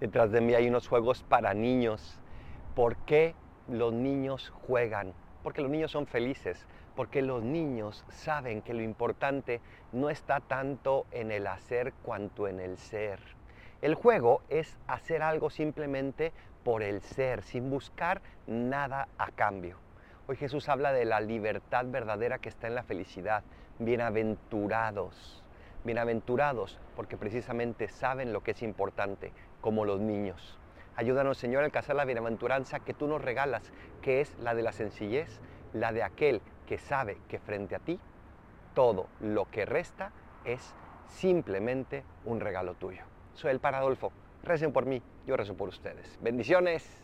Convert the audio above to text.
Detrás de mí hay unos juegos para niños. ¿Por qué los niños juegan? Porque los niños son felices, porque los niños saben que lo importante no está tanto en el hacer cuanto en el ser. El juego es hacer algo simplemente por el ser, sin buscar nada a cambio. Hoy Jesús habla de la libertad verdadera que está en la felicidad. Bienaventurados, bienaventurados porque precisamente saben lo que es importante, como los niños. Ayúdanos, Señor, a alcanzar la bienaventuranza que tú nos regalas, que es la de la sencillez, la de aquel que sabe que frente a ti todo lo que resta es simplemente un regalo tuyo. Soy el Paradolfo. Recen por mí, yo rezo por ustedes. Bendiciones.